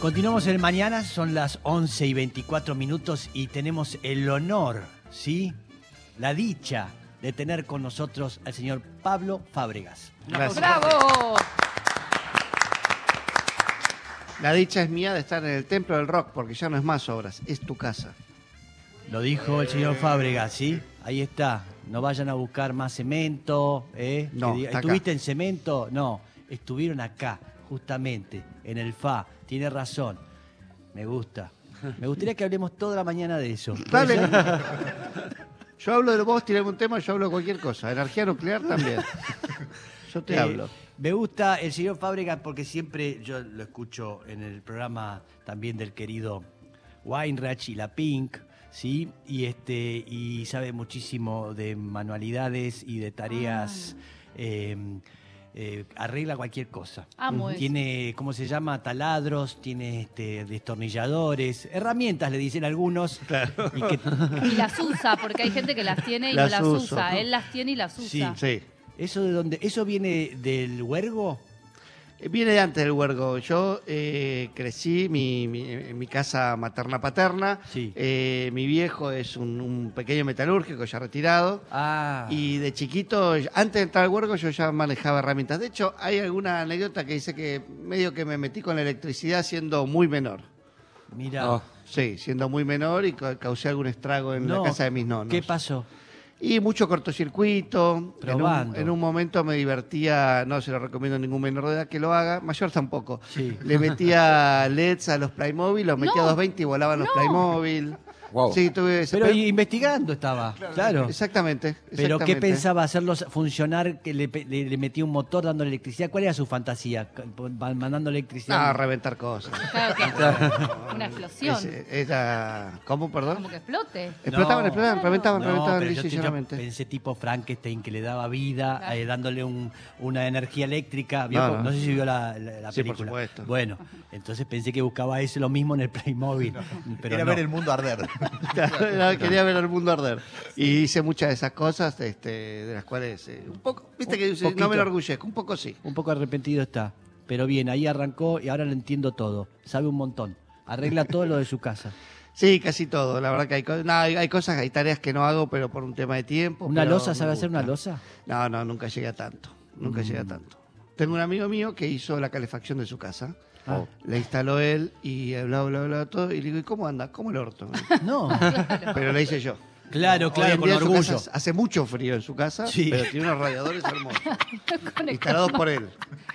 Continuamos el mañana, son las 11 y 24 minutos y tenemos el honor, ¿sí? La dicha de tener con nosotros al señor Pablo Fábregas. Gracias. ¡Bravo! La dicha es mía de estar en el templo del rock, porque ya no es más obras, es tu casa. Lo dijo el señor Fábregas, ¿sí? Ahí está. No vayan a buscar más cemento, ¿eh? No. ¿Estuviste en cemento? No, estuvieron acá, justamente, en el FA. Tiene razón. Me gusta. Me gustaría que hablemos toda la mañana de eso. ¿Puede Dale. Yo hablo de vos, tirame un tema, yo hablo de cualquier cosa. Energía nuclear también. Yo te Eh, hablo. Me gusta el señor Fábregas porque siempre yo lo escucho en el programa también del querido Weinreich y la Pink, ¿sí? Y este y sabe muchísimo de manualidades y de tareas. eh, eh, arregla cualquier cosa. Amo eso. Tiene, ¿cómo se llama? Taladros, tiene este, destornilladores, herramientas, le dicen algunos. Y que, Y las usa, porque hay gente que las tiene y Las no las uso. usa. Él las tiene y las Sí. usa. Sí. ¿Eso de dónde? ¿Eso viene del huergo? Viene de antes del huergo. Yo eh, crecí mi, mi- en mi casa materna-paterna. Sí. Eh, mi viejo es un, un pequeño metalúrgico ya retirado. Ah. Y de chiquito, antes de entrar al huergo, yo ya manejaba herramientas. De hecho, hay alguna anécdota que dice que medio que me metí con la electricidad siendo muy menor. Mira. Oh. Sí, siendo muy menor y ca- causé algún estrago en No, la casa de mis nonos. ¿Qué pasó? Y mucho cortocircuito. En un, en un momento me divertía, no se lo recomiendo a ningún menor de edad que lo haga, mayor tampoco. Sí. Le metía LEDs a los Playmobil, los metía a No. 220 y volaban los Playmobil. Wow. Sí, tuve ese- Pero investigando estaba, claro. Exactamente. Pero ¿qué exactamente. pensaba hacerlos funcionar? Que le, pe- le- le metía un motor dándole electricidad. ¿Cuál era su fantasía? Va- Mandando electricidad. Ah, reventar cosas. Claro que una explosión. Ese- era. ¿Cómo, perdón? Como que explote. Explotaban, No. explotaban, reventaban, No, reventaban pero yo, pensé tipo Frankenstein que le daba vida, Claro. eh, dándole un- una energía eléctrica. ¿Vio? No, No, no. sé si vio la, la- la Sí, por película. supuesto. Bueno, entonces pensé que buscaba eso lo mismo en el Playmobil. Pero Era no. ver el mundo arder. Quería ver el mundo arder. Y hice muchas de esas cosas, este, de las cuales eh, un poco, viste que dice, no me enorgullezco, un poco sí. Un poco arrepentido está. Pero bien, ahí arrancó y ahora lo entiendo todo. Sabe un montón. Arregla todo lo de su casa. Sí, casi todo. La verdad que hay, co- no, hay, hay cosas, hay tareas que no hago, pero por un tema de tiempo. ¿Una pero losa sabe hacer una losa? No, no, nunca llegué a tanto. Nunca llegué a Mm. tanto. Tengo un amigo mío que hizo la calefacción de su casa. Ah. La instaló él y bla, bla, bla, todo. Y le digo, ¿y cómo anda? ¿Cómo el orto? No. Pero la hice yo. Claro, Hoy claro, en con día en su orgullo. casa hace mucho frío en su casa, Sí. pero tiene unos radiadores hermosos. instalados por él.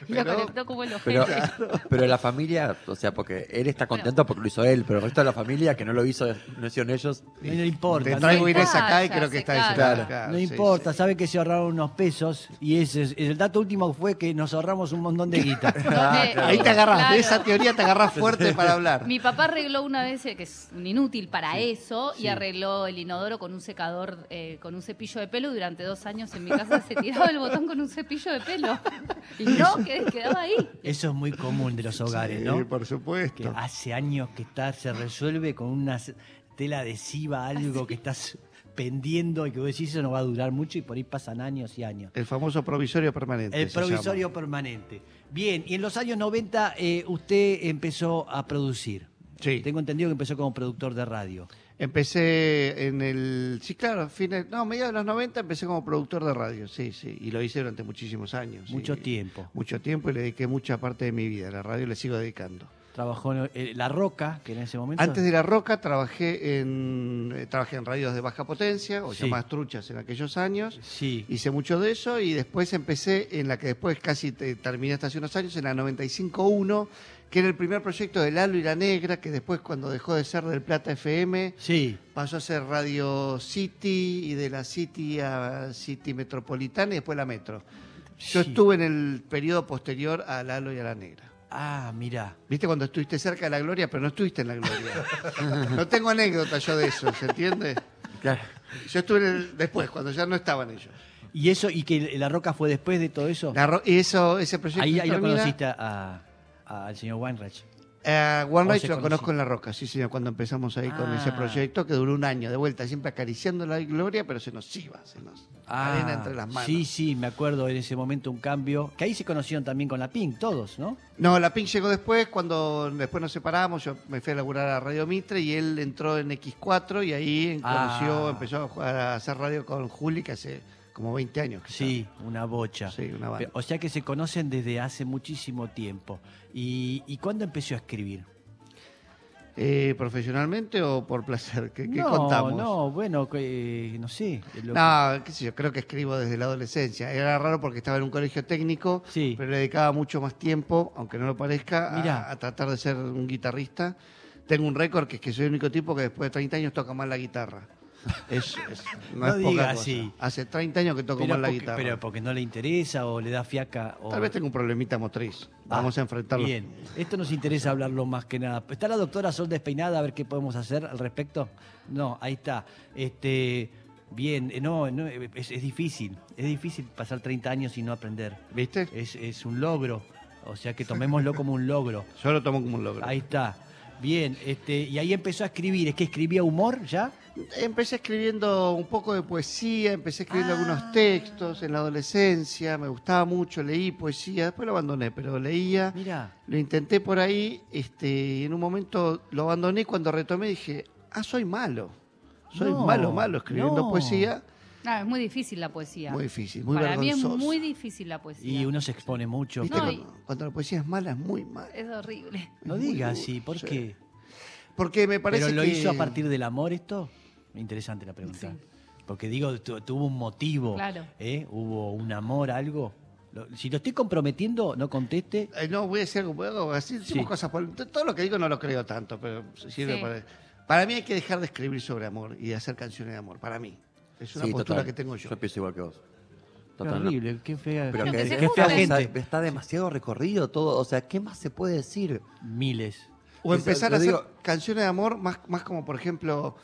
Y lo Pero- conectó como el Pero, ojete. pero la familia, o sea, porque él está contento porque lo hizo él, pero el resto de la familia que no lo hizo, no hicieron ellos. No le importa. Te no traigo le- Inés acá y creo que está diciendo. Claro. No sí, importa, sí. sabe que se ahorraron unos pesos y ese es, el dato último fue que nos ahorramos un montón de guita. Donde- Ahí te agarras, Claro. de esa teoría te agarras fuerte para hablar. Mi papá arregló una vez, eh, que es un inútil para eso, y arregló el inodoro con un secador, eh, con un cepillo de pelo. Durante dos años en mi casa se tiraba el botón con un cepillo de pelo. Y no, que quedaba ahí. Eso es muy común de los hogares, Sí, ¿no? por Que supuesto. hace años que está, se resuelve con una tela adhesiva, algo que estás pendiendo y que vos decís eso no va a durar mucho y por ahí pasan años y años. El famoso provisorio permanente. El llama. provisorio permanente. Bien, y en los años 90 eh, usted empezó a producir. Sí. Tengo entendido que empezó como productor de radio. Empecé en el. Sí, claro, fines. No, mediados de los 90 empecé como productor de radio, sí, sí. Y lo hice durante muchísimos años. sí. Mucho tiempo. Mucho tiempo y le dediqué mucha parte de mi vida. A la radio le sigo dedicando. Trabajó en eh, La Roca, que en ese momento... Antes de La Roca trabajé en, eh, trabajé en radios de baja potencia, o Sí. llamadas truchas en aquellos años. Sí. Hice mucho de eso y después empecé en la que después casi te- terminé hasta hace unos años, en la 95.1, que era el primer proyecto de Lalo y la Negra, que después cuando dejó de ser del Plata FM, Sí. pasó a ser Radio City y de la City a City Metropolitana y después la Metro. Yo Sí. estuve en el periodo posterior a Lalo y a la Negra. Ah, mira. ¿Viste cuando estuviste cerca de la gloria, pero no estuviste en la gloria? no tengo anécdota yo de eso, ¿se entiende? Claro. Yo estuve en el- después, cuando ya no estaban ellos. ¿Y eso, y que La Roca fue después de todo eso? La ro- y eso, ese proyecto Ahí, ahí lo conociste a- al señor Weinreich. Eh, One ¿O Right se lo conozco en La Roca, sí, señor, cuando empezamos ahí con ese Ah. proyecto que duró un año, de vuelta, siempre acariciando la gloria, pero se nos iba, se nos arena entre las manos. Ah, Sí, sí, me acuerdo en ese momento un cambio. Que ahí se conocieron también con la Pink, todos, ¿no? No, la Pink llegó después, cuando después nos separamos, yo me fui a laburar a Radio Mitre y él entró en X4 y ahí conoció, Ah. empezó a, jugar, a hacer radio con Juli, que hace como 20 años. que Sí, una bocha. Sí, una banda. O sea que se conocen desde hace muchísimo tiempo. ¿Y, y cuándo empezó a escribir? Eh, ¿Profesionalmente o por placer? ¿Qué, qué no, contamos? no, bueno, que, no sé. lo que- No, qué sé yo, creo que escribo desde la adolescencia. Era raro porque estaba en un colegio técnico, Sí. pero le dedicaba mucho más tiempo, aunque no lo parezca, a- a, tratar de ser un guitarrista. Tengo un récord que es que soy el único tipo que después de 30 años toca mal la guitarra. Es, es- no No es poca diga cosa. así. Hace 30 años que toco pero, mal la porque, guitarra. pero porque no le interesa o le da fiaca. O... Tal vez tengo un problemita motriz. Ah, Vamos a enfrentarlo. Bien, esto nos interesa hablarlo más que nada. ¿Está la doctora Sol despeinada? A ver qué podemos hacer al respecto. No, ahí está. Este, bien, eh, no, no, es, es difícil. Es difícil pasar 30 años y no aprender. ¿Viste? Es, es un logro. O sea que tomémoslo como un logro. Yo lo tomo como un logro. Ahí está. Bien, este, y ahí empezó a escribir. ¿Es que escribía humor ya? Empecé escribiendo un poco de poesía, empecé escribiendo Ah. algunos textos en la adolescencia, me gustaba mucho, leí poesía, después lo abandoné, pero leía, Mira. lo intenté por ahí, este, y en un momento lo abandoné y cuando retomé dije, ah, soy malo, soy No, malo, malo escribiendo no. poesía, Ah, es muy difícil la poesía. muy difícil, muy Para mí es muy difícil la poesía. Y uno se expone mucho. ¿Viste? No, cuando, cuando la poesía es mala es muy mala. Es horrible. No digas así, ¿por sí. qué? Porque me parece ¿Pero lo que... hizo a partir del amor esto? Interesante la pregunta. Sí. Porque digo, tu- tuvo un motivo. Claro. ¿eh? ¿Hubo un amor, algo? Lo- si lo estoy comprometiendo, no conteste. Eh, no, voy a decir algo, decimos Sí. cosas por- Todo lo que digo no lo creo tanto, pero sirve Sí. para... Para mí hay que dejar de escribir sobre amor y de hacer canciones de amor, para mí. Es una Sí, postura total. que tengo yo. Yo pienso igual que vos. Qué Total, no. qué fea, Pero que, que qué fea gente. está demasiado recorrido todo. O sea, ¿qué más se puede decir? Miles. O empezar a hacer digo- canciones de amor más, más como, por ejemplo...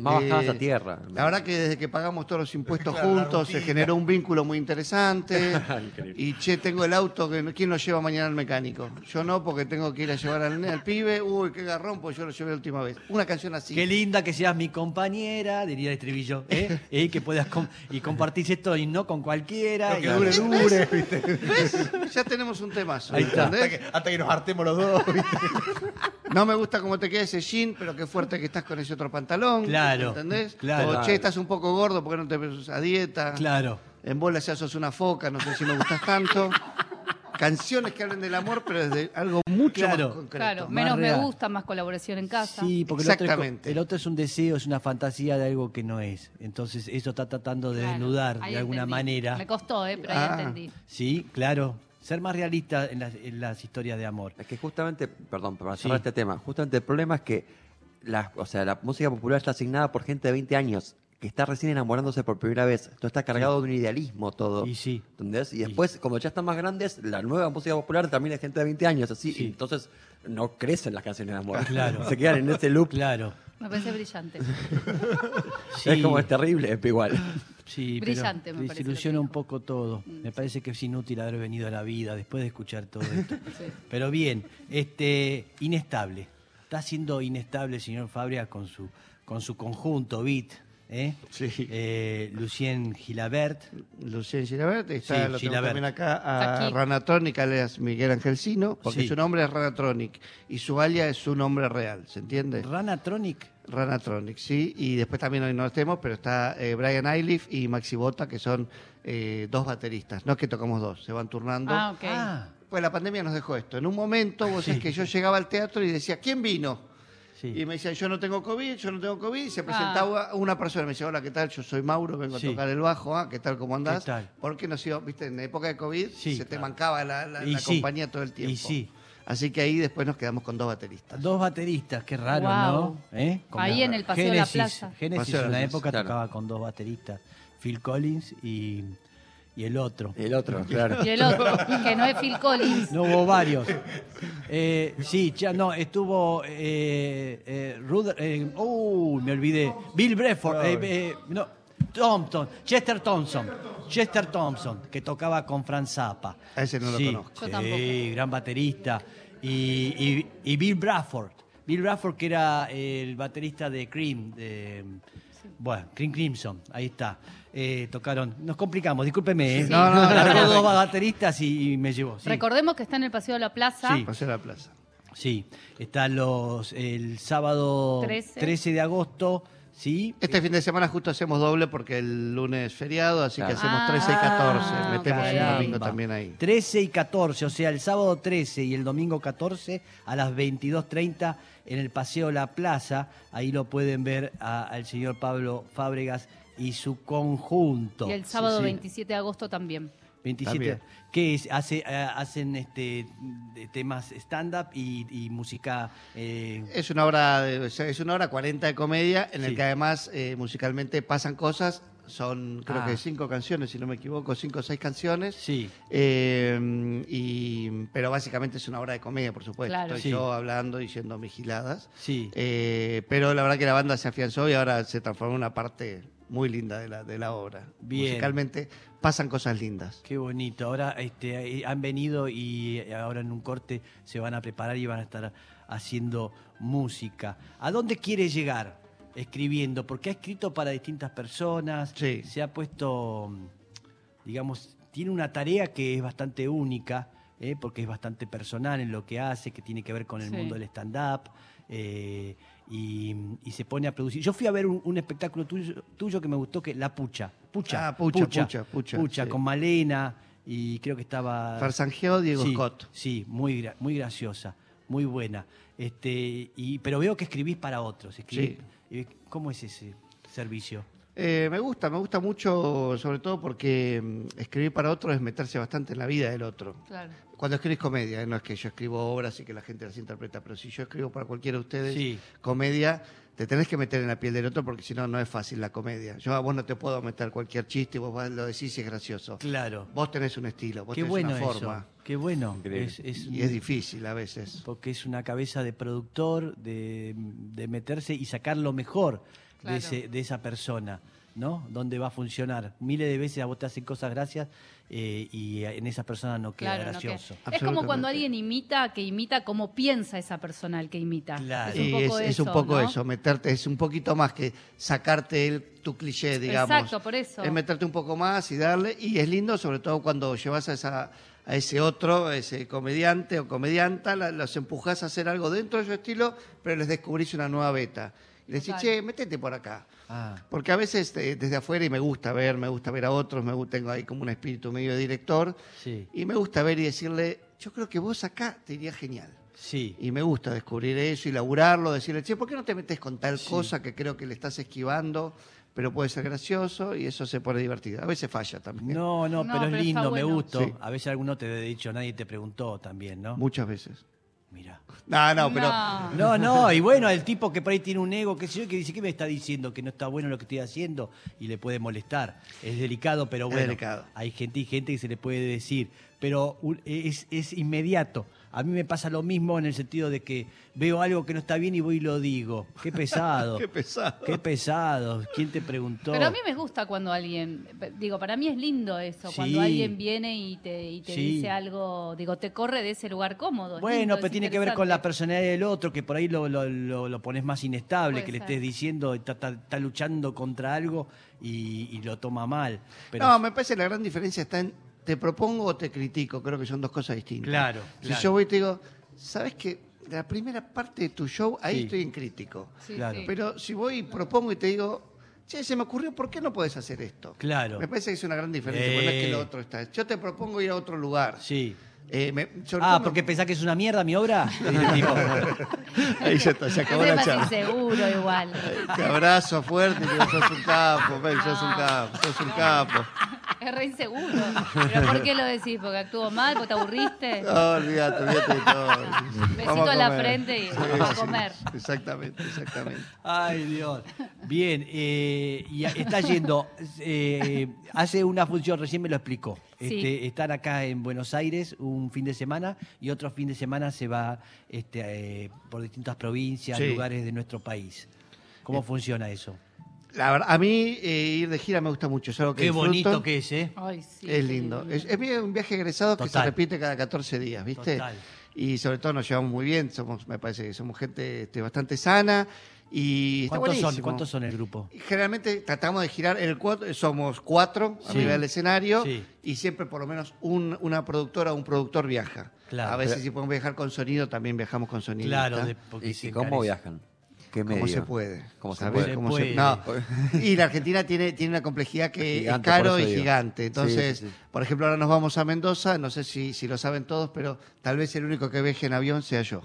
Más eh, bajadas a tierra. La verdad que desde que pagamos todos los impuestos juntos se generó un vínculo muy interesante. Y che, tengo el auto, que ¿quién lo lleva mañana al mecánico? Yo no, porque tengo que ir a llevar al, al pibe. Uy, qué garrón, pues yo lo llevé la última vez. Una canción así. Qué linda que seas mi compañera, diría el estribillo. ¿eh? Y que puedas com- y compartir esto y no con cualquiera. y- ¿Ves? Ya tenemos un temazo. Ahí está. ¿entendés? Hasta que, hasta que nos hartemos los dos. ¿viste? No me gusta cómo te queda ese jean, pero qué fuerte que estás con ese otro pantalón. Claro, ¿Entendés? claro. O che, estás un poco gordo, ¿por qué no te ves a dieta? Claro. En bola ya sos una foca, no sé si me gustas tanto. Canciones que hablen del amor, pero desde algo mucho Claro. más concreto. Claro, más menos me real. gusta, más colaboración en casa. Sí, porque el otro, es, Exactamente. co- el otro es un deseo, es una fantasía de algo que no es. Entonces eso está tratando de Claro, desnudar ahí de alguna entendí. manera. Me costó, ¿eh? Pero ahí Ah. entendí. Sí, claro. Ser más realista en las, en las historias de amor. Es que justamente, perdón, para Sí. cerrar este tema, justamente el problema es que la, o sea, la música popular está asignada por gente de 20 años que está recién enamorándose por primera vez. Esto está cargado de un idealismo todo. Y sí. ¿Entendés? Y después, como ya están más grandes, la nueva música popular también es gente de 20 años, así. Sí. y entonces no crecen las canciones de amor. Claro. Se quedan en ese loop. Claro. Me parece brillante. Sí, Es como es terrible, es igual. sí, Brillante, pero me parece desilusiona un poco todo. Me parece que es inútil haber venido a la vida después de escuchar todo esto. Sí. Pero bien, este, inestable. Está siendo inestable el señor Fabria con su, con su conjunto beat. ¿eh? Sí. Eh, Lucien Gilabert. Lucien Gilabert, está, Sí, lo tengo Gilabert. también acá a aquí. Ranatronic, alias Miguel Angelcino, porque Sí. su nombre es Ranatronic y su alias es su nombre real, ¿se entiende? Ranatronic. Ranatronic, sí, y después también hoy no estemos, pero está eh, Brian Eiliff y Maxi Bota, que son eh, dos bateristas, no es que tocamos dos, se van turnando. Ah, ok. Ah, Pues la pandemia nos dejó esto. En un momento, vos sabés que yo llegaba al teatro y decía, ¿quién vino? sí. Y me decían, yo no tengo COVID, yo no tengo COVID. Y se Ah. presentaba una persona, me decía, hola, ¿qué tal? Yo soy Mauro, vengo Sí. a tocar el bajo, ¿ah? ¿qué tal, cómo andás? ¿Qué tal? Porque nos iba, viste, en época de COVID Sí, se te mancaba la, la- Y la sí, compañía todo el tiempo. y sí. Así que ahí después nos quedamos con dos bateristas. Dos bateristas, qué raro. ¿no? ¿Eh? Ahí en el Paseo de la Plaza. Génesis Paseo en la la época claro. tocaba con dos bateristas, Phil Collins y, y el otro. El otro, claro. Y el otro, que no es Phil Collins. No hubo varios. Eh, sí, ya no, estuvo eh, eh, Ruder- eh, uh, me olvidé. Bill Breford, eh, eh, no, Thompson, Chester Thompson, Chester Thompson, que tocaba con Franz Zappa. A ese no lo Sí, conozco. Yo sí, tampoco. gran baterista. Y, y- y Bill Bradford. Bill Bradford, que era el baterista de Cream, de, bueno, Cream Crimson, ahí está. Eh, tocaron, nos complicamos, discúlpeme, ¿eh? Sí. No, no, no, Largó dos bateristas y, y me llevó. sí. Recordemos que está en el Paseo de la Plaza. Sí. Paseo de la plaza. Sí, están los el sábado 13. 13, de agosto, ¿sí? Este fin de semana justo hacemos doble porque el lunes es feriado, así que Claro. hacemos Ah, 13 y 14. Metemos ok. el domingo Caramba. también ahí. 13 y 14, o sea, el sábado 13 y el domingo 14 a las 22.30 en el Paseo La Plaza. Ahí lo pueden ver al señor Pablo Fábregas y su conjunto. Y el sábado Sí, sí. 27 de agosto también. 27. También. ¿Qué es? Hace, eh, hacen este de temas stand-up y, y música. eh, Es una hora, de- o sea, es una hora 40 de comedia en el Sí. que además eh, musicalmente pasan cosas. Son creo Ah. que cinco canciones, si no me equivoco, cinco o seis canciones. sí, Eh, y, pero básicamente es una hora de comedia, por supuesto. Claro. Estoy Sí. yo hablando, diciendo giladas. sí. Eh, pero la verdad que la banda se afianzó y ahora se transformó en una parte muy linda de la, de la obra. Bien. Musicalmente pasan cosas lindas. Qué bonito. Ahora este, eh, han venido y eh, ahora en un corte se van a preparar y van a estar haciendo música. ¿A dónde quiere llegar escribiendo? Porque ha escrito para distintas personas. Sí. Se ha puesto, mm, digamos, tiene una tarea que es bastante única, eh, porque es bastante personal en lo que hace, que tiene que ver con el Sí. mundo del stand-up. eh, y, y se pone a producir. Yo fui a ver un, un espectáculo tuyo, tuyo que me gustó, que La Pucha. Pucha. Ah, Pucha, Pucha, Pucha, sí. con Malena y creo que estaba... Farsanjeo Diego sí, Scott. Sí, muy, muy graciosa, muy buena. Este, y, pero veo que escribís para otros. escribís- eh, ¿Cómo es ese servicio? Eh, me gusta, me gusta mucho, sobre todo porque mm, escribir para otro es meterse bastante en la vida del otro. Claro. Cuando escribís comedia, ¿eh? no es que yo escribo obras y que la gente las interpreta, pero si yo escribo para cualquiera de ustedes Sí. comedia, te tenés que meter en la piel del otro porque si no, no es fácil la comedia. Yo a vos no te puedo meter cualquier chiste y vos lo decís y es gracioso. Claro. Vos tenés un estilo, vos Qué tenés bueno una eso. forma. Qué bueno. Increíble. Es, es Y es difícil a veces. porque es una cabeza de productor, de, de meterse y sacar lo mejor Claro. de, ese, de esa persona, ¿no? Donde va a funcionar. Miles de veces a vos te hacen cosas gracias eh, y en esa persona no queda Claro, no gracioso. queda. Es como cuando alguien imita, que imita cómo piensa esa persona el que imita. Claro. Es un poco es, es eso, un poco ¿no? eso, meterte, es un poquito más que sacarte el, tu cliché, digamos. Exacto, por eso. Es meterte un poco más y darle, y es lindo sobre todo cuando llevas a, esa, a ese otro, a ese comediante o comedianta, los empujás a hacer algo dentro de su estilo, pero les descubrís una nueva beta. Decís, Total. che, métete por acá. Ah, Porque a veces eh, desde afuera, y me gusta ver, me gusta ver a otros, me gusta, tengo ahí como un espíritu medio de director, sí, y me gusta ver y decirle, yo creo que vos acá te iría genial. sí. Y me gusta descubrir eso y laburarlo, decirle, che, ¿por qué no te metes con tal Sí. cosa que creo que le estás esquivando, pero puede ser gracioso y eso se pone divertido? A veces falla también. No, no, No, pero es pero lindo, me gustó. Sí. A veces alguno te ha dicho, nadie te preguntó también, ¿no? Muchas veces. Mira. No, no, pero No. No, no, y bueno, el tipo que por ahí tiene un ego, qué sé yo, que dice, ¿qué me está diciendo? Que no está bueno lo que estoy haciendo y le puede molestar. Es delicado, pero Es bueno. delicado. Hay gente y gente que se le puede decir, pero es, es inmediato. A mí me pasa lo mismo en el sentido de que veo algo que no está bien y voy y lo digo. Qué pesado. qué pesado. Qué pesado. ¿Quién te preguntó? Pero a mí me gusta cuando alguien, digo, para mí es lindo eso, Sí. cuando alguien viene y te, y te Sí. dice algo, digo, te corre de ese lugar cómodo. Bueno, lindo, pero tiene que ver con la personalidad del otro, que por ahí lo, lo, lo- lo pones más inestable, Puede que le ser. estés diciendo, está, está- está luchando contra algo y, y lo toma mal. Pero, No, me parece que la gran diferencia está en te propongo o te critico. Creo que son dos cosas distintas. Claro, Si claro. yo voy y te digo, ¿sabes qué? La primera parte de tu show, ahí Sí. estoy en crítico. Sí, Claro. Pero si voy y propongo y te digo, che, se me ocurrió, ¿por qué no puedes hacer esto? Claro. Me parece que es una gran diferencia, porque no es que Eh. lo otro está. Yo te propongo ir a otro lugar. Sí. Eh, me- Ah, todo me- porque pensás que es una mierda mi obra. Ahí ya está, se acabó la charla. inseguro igual. Te abrazo fuerte y digo, sos un capo, Mel, sos un capo, sos un capo. Es re inseguro. ¿Pero por qué lo decís? ¿Porque actuó mal? ¿Porque te aburriste? No, olvídate, olvídate de todo. Besito a la frente y vamos a comer. Exactamente, exactamente. Ay, Dios. Bien, eh, y está yendo. eh, hace una función, recién me lo explicó. Sí. Este, están acá en Buenos Aires un fin de semana y otro fin de semana se va este, eh, por distintas provincias, Sí. lugares de nuestro país. ¿Cómo funciona eso? La verdad, a mí eh, ir de gira me gusta mucho. Es algo que Qué disfruto. bonito que es, ¿eh? Ay, sí, Es lindo. Es, es un viaje egresado que se repite cada 14 días, ¿viste? Total. y sobre todo nos llevamos muy bien, somos, me parece que somos gente este, bastante sana y está ¿Cuántos son. ¿Cuántos son el grupo? Generalmente tratamos de girar el cuatro, somos cuatro Sí. arriba del escenario Sí. y siempre por lo menos un- una productora o un productor viaja. Claro. a veces si podemos viajar con sonido, también viajamos con sonido. Claro, de- porque ¿Y, y cómo viajan? ¿Qué medio? ¿Cómo se puede? ¿Cómo se ¿Sabés puede? cómo Se No. Y la Argentina tiene, tiene una complejidad que Gigante, es caro y digo. gigante. Sí, Entonces, sí, sí. por ejemplo, ahora nos vamos a Mendoza, no sé si, si lo saben todos, pero tal vez el único que viaje en avión sea yo.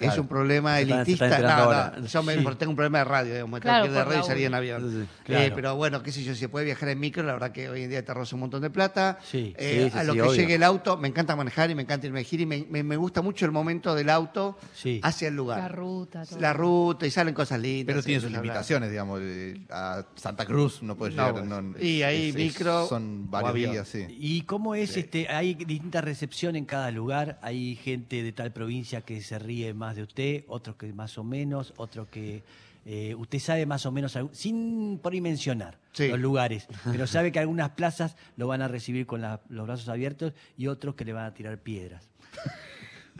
Es un problema Se elitista. están No, no, yo me, Sí. tengo un problema de radio, digamos, me tengo Claro, que ir de radio y salir en avión. Eh, pero bueno, qué sé yo, si se puede viajar en micro, la verdad que hoy en día te arroza un montón de plata. Sí. Eh, Sí, sí, a lo sí, que obvio. llegue el auto, me encanta manejar y me encanta irme de gira y me, me- me gusta mucho el momento del auto Sí. hacia el lugar. La ruta, todo. La ruta y salen cosas lindas. Pero tiene sus limitaciones, digamos. eh, A Santa Cruz no puede No, llegar. no- Y ahí es- es- micro Son varios días, sí. ¿Y cómo es? este Hay distinta recepción en cada lugar. Hay gente de tal provincia que se ríe más de usted, otros que más o menos, otros que eh, usted sabe más o menos, sin por ahí mencionar Sí. los lugares, pero sabe que algunas plazas lo van a recibir con la- los brazos abiertos y otros que le van a tirar piedras.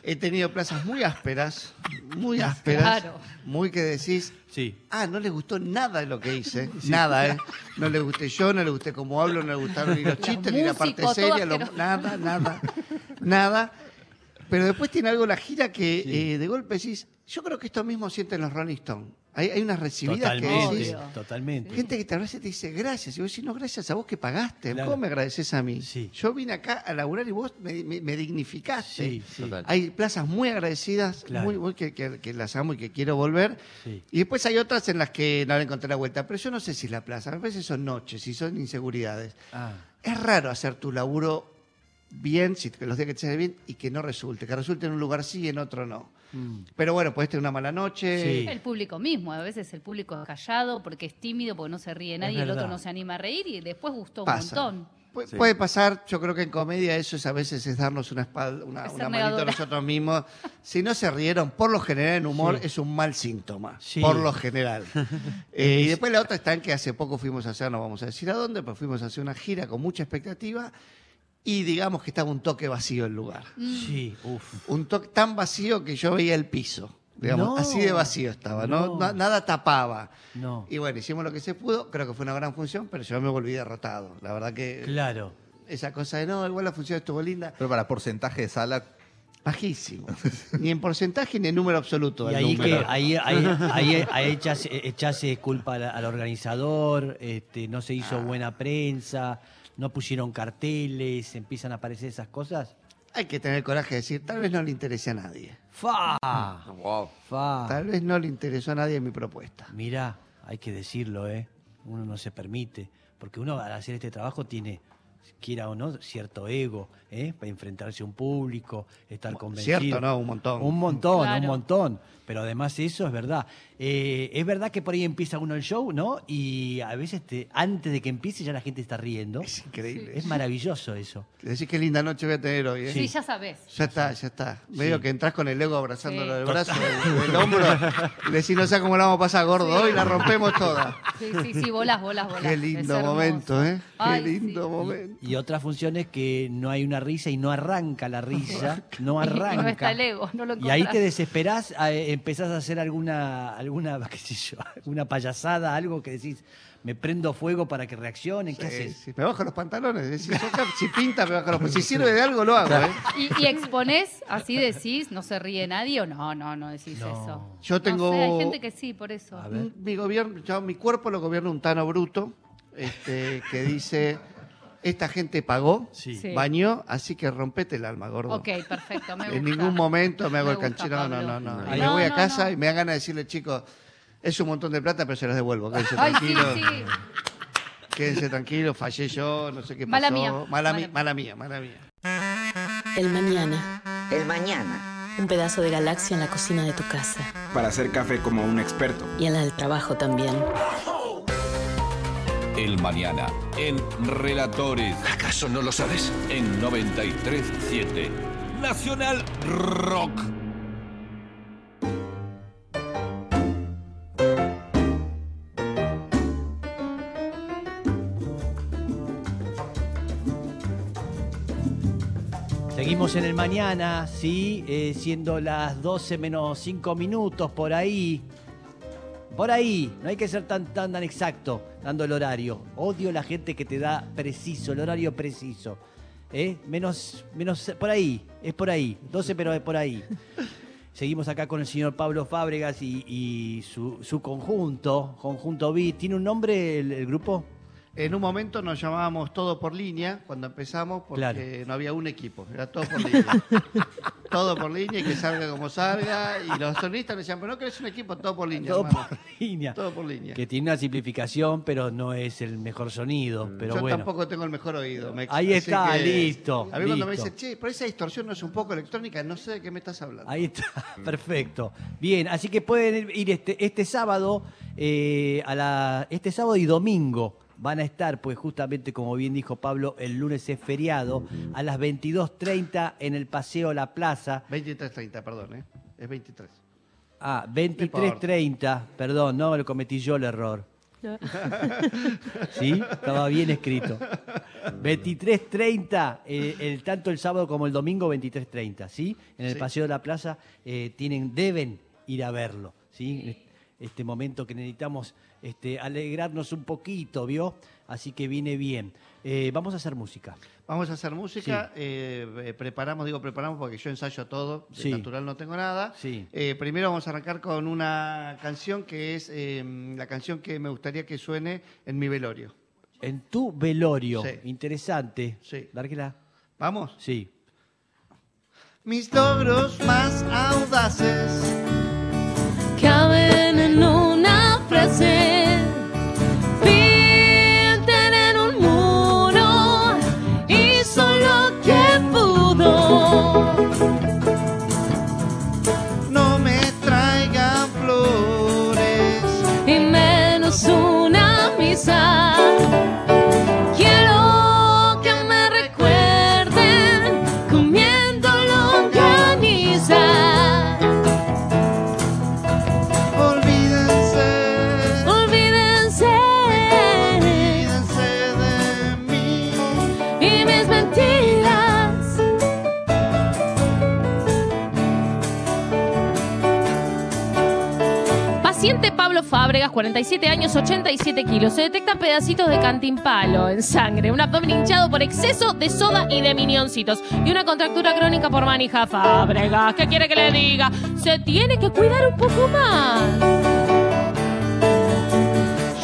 He tenido plazas muy ásperas, muy ásperas, Claro. muy que decís, Sí. ah, no le gustó nada de lo que hice, nada, ¿eh? No le gusté yo, no le gusté cómo hablo, no le gustaron ni los chistes, ni la parte seria, lo- nada, nada, nada. Pero después tiene algo la gira que eh, de golpe decís, yo creo que esto mismo sienten los Rolling Stones. Hay, hay unas recibidas que Totalmente, decís, Obvio. totalmente. Gente que te abraza y te dice gracias. Y vos decís, no, gracias a vos que pagaste. Claro. ¿Cómo me agradeces a mí? Sí. Yo vine acá a laburar y vos me, me- me dignificaste. Sí, sí. Total. Hay plazas muy agradecidas, Claro. muy, muy que, que- que las amo y que quiero volver. Sí. Y después hay otras en las que no le encontré la vuelta. Pero yo no sé si es la plaza. Me parece que son noches y son inseguridades. Ah, Es raro hacer tu laburo bien, si que los días que te sale bien, y que no resulte. Que resulte en un lugar sí y en otro no. mm. Pero bueno, puedes tener una mala noche. Sí. El público mismo, a veces el público es callado porque es tímido, porque no se ríe nadie, y el otro no se anima a reír y después gustó un Pasa. montón. Pu- Sí. Puede pasar, yo creo que en comedia eso es a veces es darnos una espalda, una, una manito a nosotros mismos. Si no se rieron, por lo general en humor Sí. es un mal síntoma. Sí. Por lo general. Eh, y después la otra está en que hace poco fuimos a hacer, no vamos a decir a dónde, pero fuimos a hacer una gira con mucha expectativa y digamos que estaba un toque vacío el lugar. Sí, uff. Un toque tan vacío que yo veía el piso. Digamos, No. así de vacío estaba, ¿no? No. Na- nada tapaba. No. Y bueno, hicimos lo que se pudo, creo que fue una gran función, pero yo me volví derrotado. La verdad que Claro. esa cosa de no, igual la función estuvo linda, Pero para porcentaje de sala, bajísimo. ni en porcentaje ni en número absoluto. Y ahí que número. ahí, ahí, ahí, ahí echase, echase culpa al, al organizador, este, no se Ah. hizo buena prensa, no pusieron carteles, empiezan a aparecer esas cosas. Hay que tener coraje de decir, tal vez no le interese a nadie. ¡Fa! Wow. ¡Fa! Tal vez no le interesó a nadie mi propuesta. Mirá, hay que decirlo, ¿eh? Uno no se permite, porque uno al hacer este trabajo tiene, quiera o no, cierto ego, ¿eh? Para enfrentarse a un público, estar convencido. Cierto, ¿no? Un montón. Un montón, Claro. un montón. Pero además eso es verdad. Eh, es verdad que por ahí empieza uno el show, ¿no? Y a veces te, antes de que empiece ya la gente está riendo. Es increíble. Es maravilloso eso. Decís qué linda noche voy a tener hoy. ¿eh? Sí, ya sabes. Ya está, ya está. Medio Sí. que entras con el ego abrazándolo Sí. del brazo, del, hombro. Decís, no sé cómo la vamos a pasar, gordo. Hoy la rompemos toda. Sí, sí, sí, bolas, bolas, bolas. Qué lindo momento, ¿eh? Qué Ay, lindo sí. Momento. Y otras funciones que no hay una risa y no arranca la risa, no arranca. Y no está el ego, no lo Y ahí te desesperás, eh, empezás a hacer alguna, alguna, qué sé yo, alguna payasada, algo que decís, me prendo fuego para que reaccionen, ¿qué Sí, haces? sí. Me bajo los pantalones. Decís, "Acá, si pinta, me bajo los pantalones. Si sirve de algo, lo hago, ¿eh? ¿Y, y exponés, así decís, no se ríe nadie o no? No, no decís No. eso. Yo No tengo- sé, hay gente que sí, por eso. A ver. Mi gobierno, yo, mi cuerpo lo gobierna un tano bruto, este, que dice, esta gente pagó, Sí. Bañó, así que rompete el alma, gordo. Ok, perfecto, me gusta. En ningún momento me hago Me el gusta, canchero, no, no, Pablo. no. No. Y me voy a casa no. y me dan ganas de decirle, chicos, es un montón de plata, pero se los devuelvo. Quédense Ay, sí, tranquilos, sí. quédense tranquilos, fallé yo, no sé qué pasó. Mala mía. Mala, Mala mía. mala mía, mala mía. El mañana. El mañana. Un pedazo de galaxia en la cocina de tu casa. para hacer café como un experto. Y en la del trabajo también. El mañana en Relatores ¿Acaso no lo sabes? en 937 Nacional Rock. Seguimos en el mañana, sí, eh, siendo las 12 menos 5 minutos por ahí. Por ahí, no hay que ser tan, tan, tan exacto dando el horario. Odio la gente que te da preciso, el horario preciso. ¿Eh? Menos, menos, por ahí, es por ahí, 12 pero es por ahí. Seguimos acá con el señor Pablo Fábregas y, y su, su conjunto, Conjunto Beat. ¿Tiene un nombre el, el grupo? En un momento nos llamábamos todo por línea cuando empezamos porque Claro. no había un equipo, era todo por línea. todo por línea y que salga como salga. Y los sonistas me decían, pero no querés un equipo, todo por línea. Todo hermano. por línea. Todo por línea. Que tiene una simplificación, pero no es el mejor sonido. Pero Yo bueno. tampoco tengo el mejor oído. Mex, Ahí está, que- listo, A mí cuando me dicen, che, pero esa distorsión no es un poco electrónica, no sé de qué me estás hablando. Ahí está, perfecto. Bien, así que pueden ir este, este sábado, eh, a la, este sábado y domingo van a estar, pues justamente como bien dijo Pablo, el lunes es feriado, a las 22.30 en el Paseo La Plaza. 23.30, perdón, ¿eh? Es 23. Ah, 23.30, perdón, no, lo cometí yo el error. ¿Sí? Estaba bien escrito. 23.30, eh, el, tanto el sábado como el domingo 23.30, ¿sí? En el Sí. Paseo de la Plaza eh, tienen, deben ir a verlo, ¿sí? Este momento que necesitamos este, alegrarnos un poquito, ¿vio? Así que viene bien. Eh, vamos a hacer música. Vamos a hacer música, eh, eh, preparamos, digo preparamos porque yo ensayo todo, de Sí. natural no tengo nada. Sí. Eh, primero vamos a arrancar con una canción que es la canción que me gustaría que suene en mi velorio. En tu velorio, Sí. interesante. Sí. Dárquela. ¿Vamos? Sí. Mis logros más audaces una Pablo Fábregas, 47 años, 87 kilos. Se detectan pedacitos de cantimpalo en sangre, un abdomen hinchado por exceso de soda y de minioncitos y una contractura crónica por manija Fábregas. ¿Qué quiere que le diga? Se tiene que cuidar un poco más.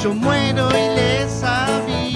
Yo muero y les aviso.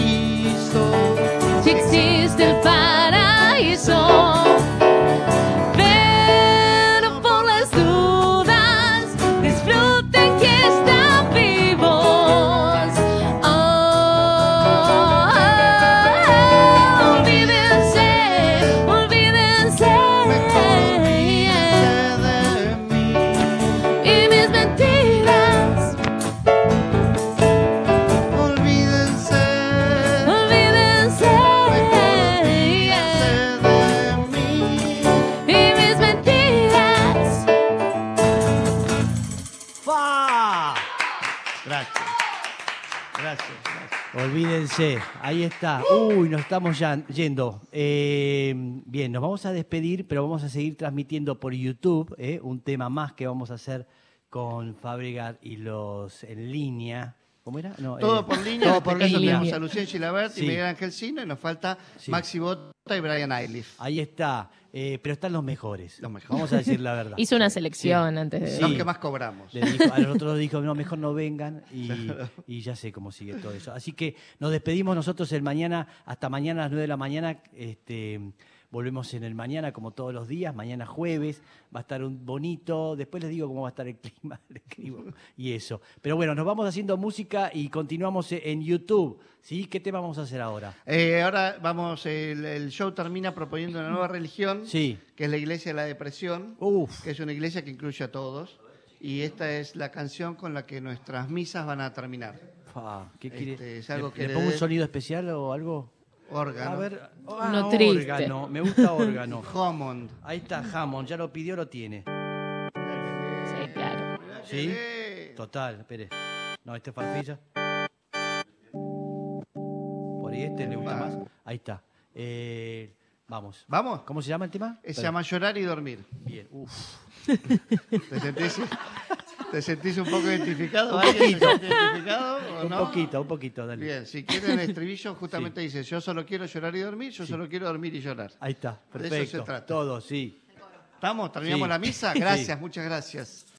Olvídense, ahí está. Uy, nos estamos ya yendo. Eh, bien, nos vamos a despedir, pero vamos a seguir transmitiendo por YouTube eh, un tema más que vamos a hacer con Fábregas y los en línea. ¿Cómo era? No, Todo eh, por línea. Todo en por este línea. tenemos a Lucien Gilabert Sí. y Miguel Ángel Sino y nos falta Sí. Maxi Bota y Brian Eilish. Ahí está. Eh, pero están los mejores. Los mejores. Vamos a decir la verdad. Hizo una selección antes de. Sí. Los que más cobramos. Le dijo, a los otros dijo, no, mejor no vengan y, y ya sé cómo sigue todo eso. Así que nos despedimos nosotros el mañana, hasta mañana a las 9 de la mañana. Este, volvemos en el mañana como todos los días, mañana jueves, va a estar un bonito, después les digo cómo va a estar el clima, le escribo y eso. Pero bueno, nos vamos haciendo música y continuamos en YouTube. ¿sí? ¿Qué tema vamos a hacer ahora? Eh, ahora vamos, el, el show termina proponiendo una nueva religión, Sí. que es la Iglesia de la Depresión, Uf, que es una iglesia que incluye a todos. Y esta es la canción con la que nuestras misas van a terminar. fa, ¿qué quiere? Este, es algo ¿Le, que le le pongo un sonido especial o algo? Órgano. A ver, ah, triste. órgano, me gusta órgano. Hammond. Ahí está Hammond, ya lo pidió, lo tiene. Sí, claro. ¿Sí? Total, espere. No, este es farfilla. Por ahí este le gusta más. Ahí está. Eh, Vamos. ¿Vamos? ¿Cómo se llama el tema? Se llama Llorar y Dormir. Bien. Uf. ¿Te sentís, te sentís un poco identificado? Un ¿Alguien se poquito. siente identificado o Un poquito, un poquito, dale. Bien, si quieren el estribillo, justamente dice, yo solo quiero llorar y dormir, yo solo quiero dormir y llorar. Ahí está, De eso se perfecto. trata. Todo, sí. ¿Estamos? ¿Terminamos Sí. la misa? Sí. Gracias, muchas gracias.